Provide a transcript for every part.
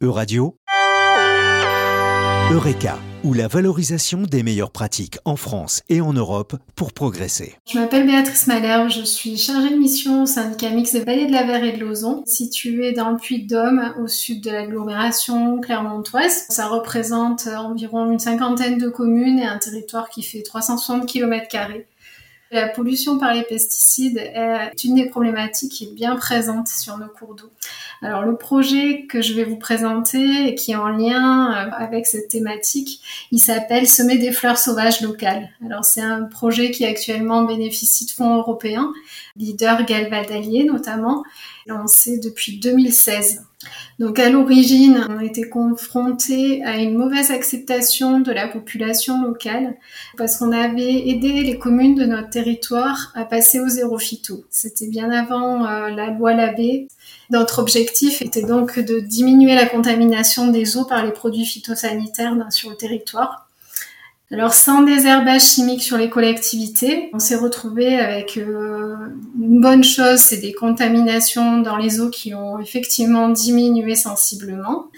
Euradio, Eureka, ou la valorisation des meilleures pratiques en France et en Europe pour progresser. Je m'appelle Béatrice Malherbe, je suis chargée de mission au syndicat mixte des vallées de la Verre et de Lauson, situé dans le Puy-de-Dôme, au sud de l'agglomération clermontoise. Ça représente environ une cinquantaine de communes et un territoire qui fait 360 km la pollution par les pesticides est une des problématiques qui est bien présente sur nos cours d'eau. Alors le projet que je vais vous présenter et qui est en lien euh, avec cette thématique, il s'appelle Semer des fleurs sauvages locales. Alors c'est un projet qui actuellement bénéficie de fonds européens, leader Galvaldalier notamment, lancé depuis 2016. Donc à l'origine, on été confronté à une mauvaise acceptation de la population locale parce qu'on avait aidé les communes de notre territoire à passer au zéro phyto. C'était bien avant euh, la loi Labé. Notre objectif était donc de diminuer la contamination des eaux par les produits phytosanitaires sur le territoire. Alors sans désherbage chimique sur les collectivités, on s'est retrouvé avec euh, une bonne chose, c'est des contaminations dans les eaux qui ont effectivement diminué sensiblement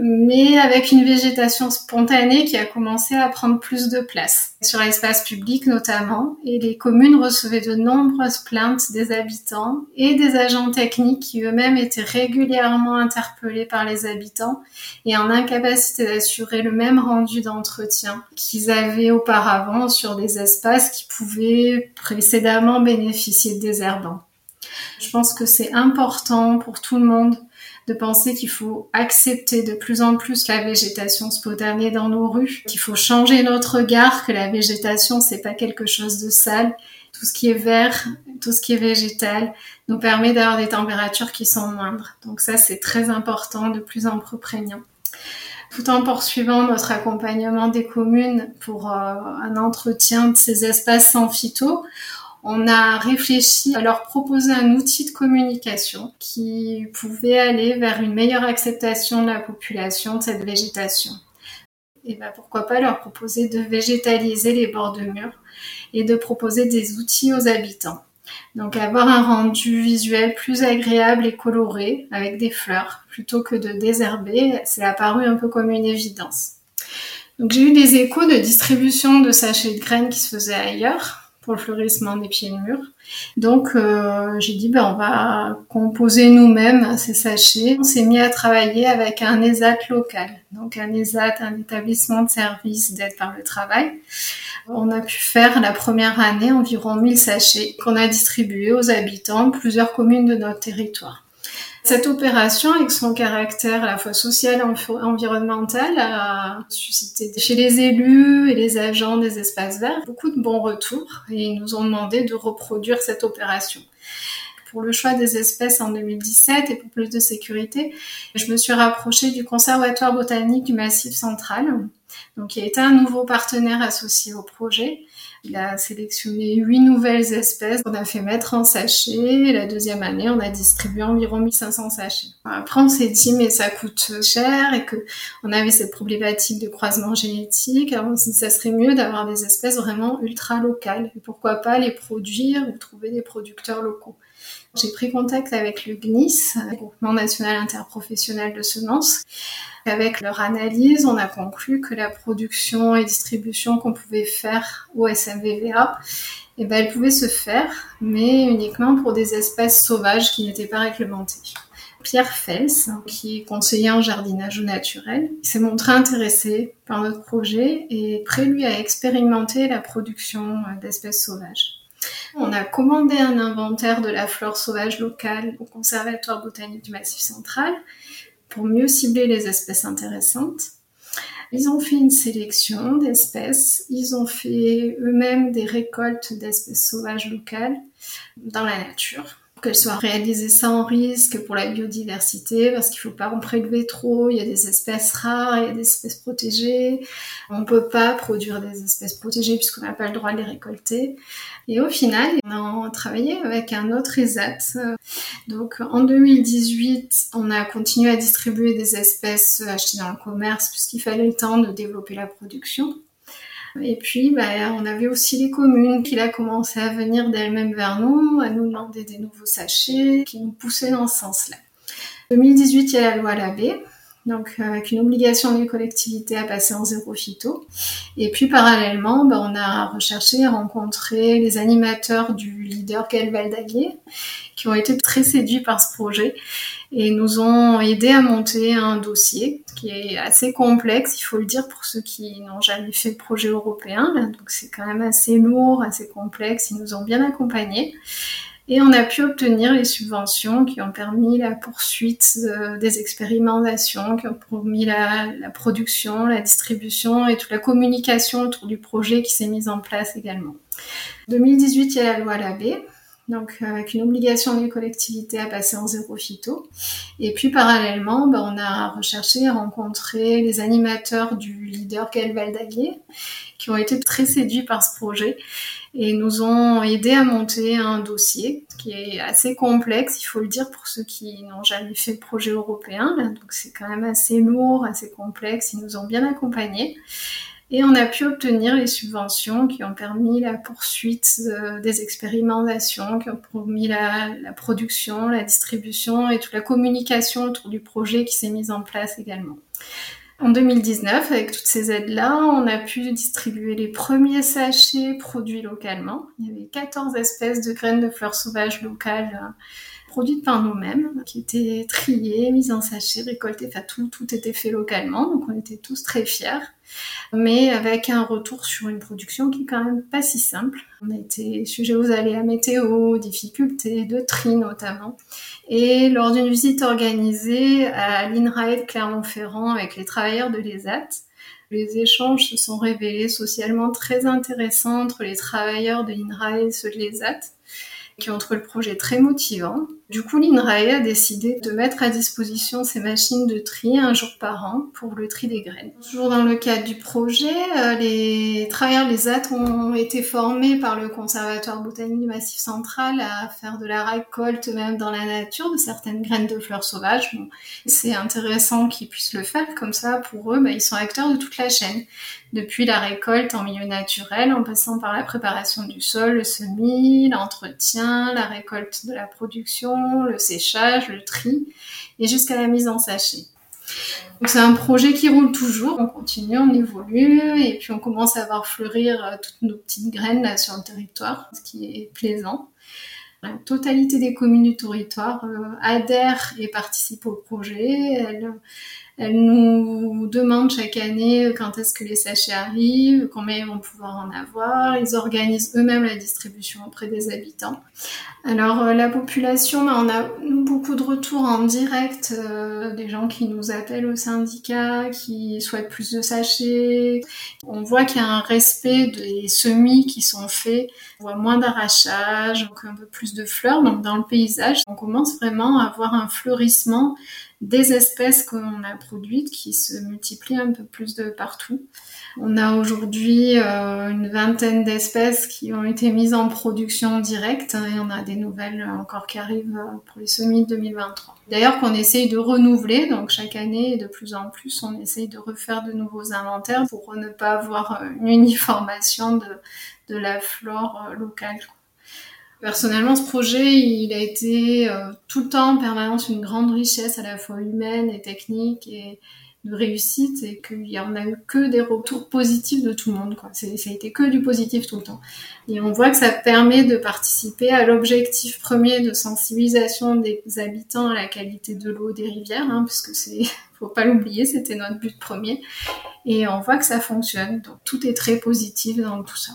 mais avec une végétation spontanée qui a commencé à prendre plus de place, sur l'espace public notamment, et les communes recevaient de nombreuses plaintes des habitants et des agents techniques qui eux-mêmes étaient régulièrement interpellés par les habitants et en incapacité d'assurer le même rendu d'entretien qu'ils avaient auparavant sur des espaces qui pouvaient précédemment bénéficier de désherbants. Je pense que c'est important pour tout le monde de penser qu'il faut accepter de plus en plus la végétation spontanée dans nos rues, qu'il faut changer notre regard, que la végétation c'est pas quelque chose de sale. Tout ce qui est vert, tout ce qui est végétal nous permet d'avoir des températures qui sont moindres. Donc ça c'est très important, de plus en plus prégnant tout en poursuivant notre accompagnement des communes pour euh, un entretien de ces espaces sans phyto, on a réfléchi à leur proposer un outil de communication qui pouvait aller vers une meilleure acceptation de la population de cette végétation. Et ben pourquoi pas leur proposer de végétaliser les bords de murs et de proposer des outils aux habitants. Donc avoir un rendu visuel plus agréable et coloré avec des fleurs plutôt que de désherber, c'est apparu un peu comme une évidence. Donc j'ai eu des échos de distribution de sachets de graines qui se faisaient ailleurs, pour le fleurissement des pieds de mur. Donc euh, j'ai dit ben on va composer nous-mêmes ces sachets. On s'est mis à travailler avec un ESAT local. Donc un ESAT, un établissement de service d'aide par le travail. On a pu faire la première année environ 1000 sachets qu'on a distribués aux habitants de plusieurs communes de notre territoire. Cette opération, avec son caractère à la fois social et environnemental, a suscité chez les élus et les agents des espaces verts beaucoup de bons retours et ils nous ont demandé de reproduire cette opération pour le choix des espèces en 2017 et pour plus de sécurité, je me suis rapprochée du Conservatoire botanique du Massif central, donc qui a été un nouveau partenaire associé au projet. Il a sélectionné huit nouvelles espèces qu'on a fait mettre en sachet. La deuxième année, on a distribué environ 1500 sachets. Après, on s'est dit, mais ça coûte cher et que on avait cette problématique de croisement génétique. Alors, on s'est dit, ça serait mieux d'avoir des espèces vraiment ultra locales. Pourquoi pas les produire ou trouver des producteurs locaux. J'ai pris contact avec le GNIS, le Groupement National Interprofessionnel de Semences. Avec leur analyse, on a conclu que la production et distribution qu'on pouvait faire au SMVVA, eh ben, elle pouvait se faire, mais uniquement pour des espèces sauvages qui n'étaient pas réglementées. Pierre Fels, qui est conseiller en jardinage naturel, s'est montré intéressé par notre projet et prêt lui à expérimenter la production d'espèces sauvages. On a commandé un inventaire de la flore sauvage locale au Conservatoire botanique du Massif central pour mieux cibler les espèces intéressantes. Ils ont fait une sélection d'espèces, ils ont fait eux-mêmes des récoltes d'espèces sauvages locales dans la nature qu'elle soit réalisée sans risque pour la biodiversité, parce qu'il faut pas en prélever trop, il y a des espèces rares, il y a des espèces protégées, on peut pas produire des espèces protégées puisqu'on n'a pas le droit de les récolter. Et au final, on a travaillé avec un autre ESAT. Donc en 2018, on a continué à distribuer des espèces achetées dans le commerce puisqu'il fallait le temps de développer la production. Et puis, bah, on avait aussi les communes qui a commencé à venir d'elles-mêmes vers nous, à nous demander des nouveaux sachets, qui nous poussaient dans ce sens-là. En 2018, il y a la loi Labé, donc avec une obligation des collectivités à passer en zéro phyto. Et puis parallèlement, ben, on a recherché et rencontré les animateurs du leader Gaël Valdaguier, qui ont été très séduits par ce projet et nous ont aidé à monter un dossier qui est assez complexe, il faut le dire pour ceux qui n'ont jamais fait de projet européen. Donc c'est quand même assez lourd, assez complexe. Ils nous ont bien accompagnés. Et on a pu obtenir les subventions qui ont permis la poursuite des expérimentations, qui ont permis la, production, la distribution et toute la communication autour du projet qui s'est mise en place également. 2018, il y a la loi Labé, donc avec une obligation des collectivités à passer en zéro phyto. Et puis parallèlement, ben, on a recherché et rencontré les animateurs du leader Gaël Valdaguier, qui ont été très séduits par ce projet et nous ont aidé à monter un dossier qui est assez complexe, il faut le dire pour ceux qui n'ont jamais fait de projet européen. Donc c'est quand même assez lourd, assez complexe. Ils nous ont bien accompagnés. Et on a pu obtenir les subventions qui ont permis la poursuite des expérimentations, qui ont permis la, la, production, la distribution et toute la communication autour du projet qui s'est mise en place également. En 2019, avec toutes ces aides-là, on a pu distribuer les premiers sachets produits localement. Il y avait 14 espèces de graines de fleurs sauvages locales produites par nous-mêmes, qui étaient triées, mises en sachet, récoltées, enfin tout, tout était fait localement, donc on était tous très fiers, mais avec un retour sur une production qui est quand même pas si simple. On a été sujet aux aléas météo, difficultés de tri notamment, et lors d'une visite organisée à l'INRAE de Clermont-Ferrand avec les travailleurs de l'ESAT, les échanges se sont révélés socialement très intéressants entre les travailleurs de l'INRAE et ceux de l'ESAT qui ont trouvé le projet très motivant. Du coup, l'INRAE a décidé de mettre à disposition ces machines de tri un jour par an pour le tri des graines. Toujours dans le cadre du projet, euh, les travailleurs les AT ont été formés par le Conservatoire botanique du Massif central à faire de la récolte même dans la nature de certaines graines de fleurs sauvages. c'est intéressant qu'ils puissent le faire comme ça. Pour eux, bah, ils sont acteurs de toute la chaîne depuis la récolte en milieu naturel, en passant par la préparation du sol, le semis, l'entretien, la récolte de la production, le séchage, le tri, et jusqu'à la mise en sachet. C'est un projet qui roule toujours, on continue, on évolue, et puis on commence à voir fleurir euh, toutes nos petites graines sur le territoire, ce qui est plaisant. La totalité des communes du territoire euh, adhèrent et participent au projet. Elle nous demandent chaque année quand est-ce que les sachets arrivent, combien ils vont pouvoir en avoir. Ils organisent eux-mêmes la distribution auprès des habitants. Alors euh, la population, ben, on a beaucoup de retours en direct, euh, des gens qui nous appellent au syndicat, qui souhaitent plus de sachets. On voit qu'il y a un respect des semis qui sont faits. On voit moins d'arrachage, donc un peu plus de fleurs. Donc dans le paysage, on commence vraiment à avoir un fleurissement des espèces qu'on a produites qui se multiplient un peu plus de partout. On a aujourd'hui euh, une vingtaine d'espèces qui ont été mises en production directe et on a des nouvelles encore qui arrivent euh, pour les semis 2023. D'ailleurs qu'on essaye de renouveler, donc chaque année et de plus en plus on essaye de refaire de nouveaux inventaires pour ne pas avoir une uniformation de, la flore euh, locale. Personnellement, ce projet, il a été euh, tout le temps en permanence une grande richesse à la fois humaine et technique et de réussite et qu'il y en a eu que des retours positifs de tout le monde. Quoi. Ça a été que du positif tout le temps. Et on voit que ça permet de participer à l'objectif premier de sensibilisation des habitants à la qualité de l'eau des rivières, hein, puisque c'est, faut pas l'oublier, c'était notre but premier. Et on voit que ça fonctionne. Donc tout est très positif dans tout ça.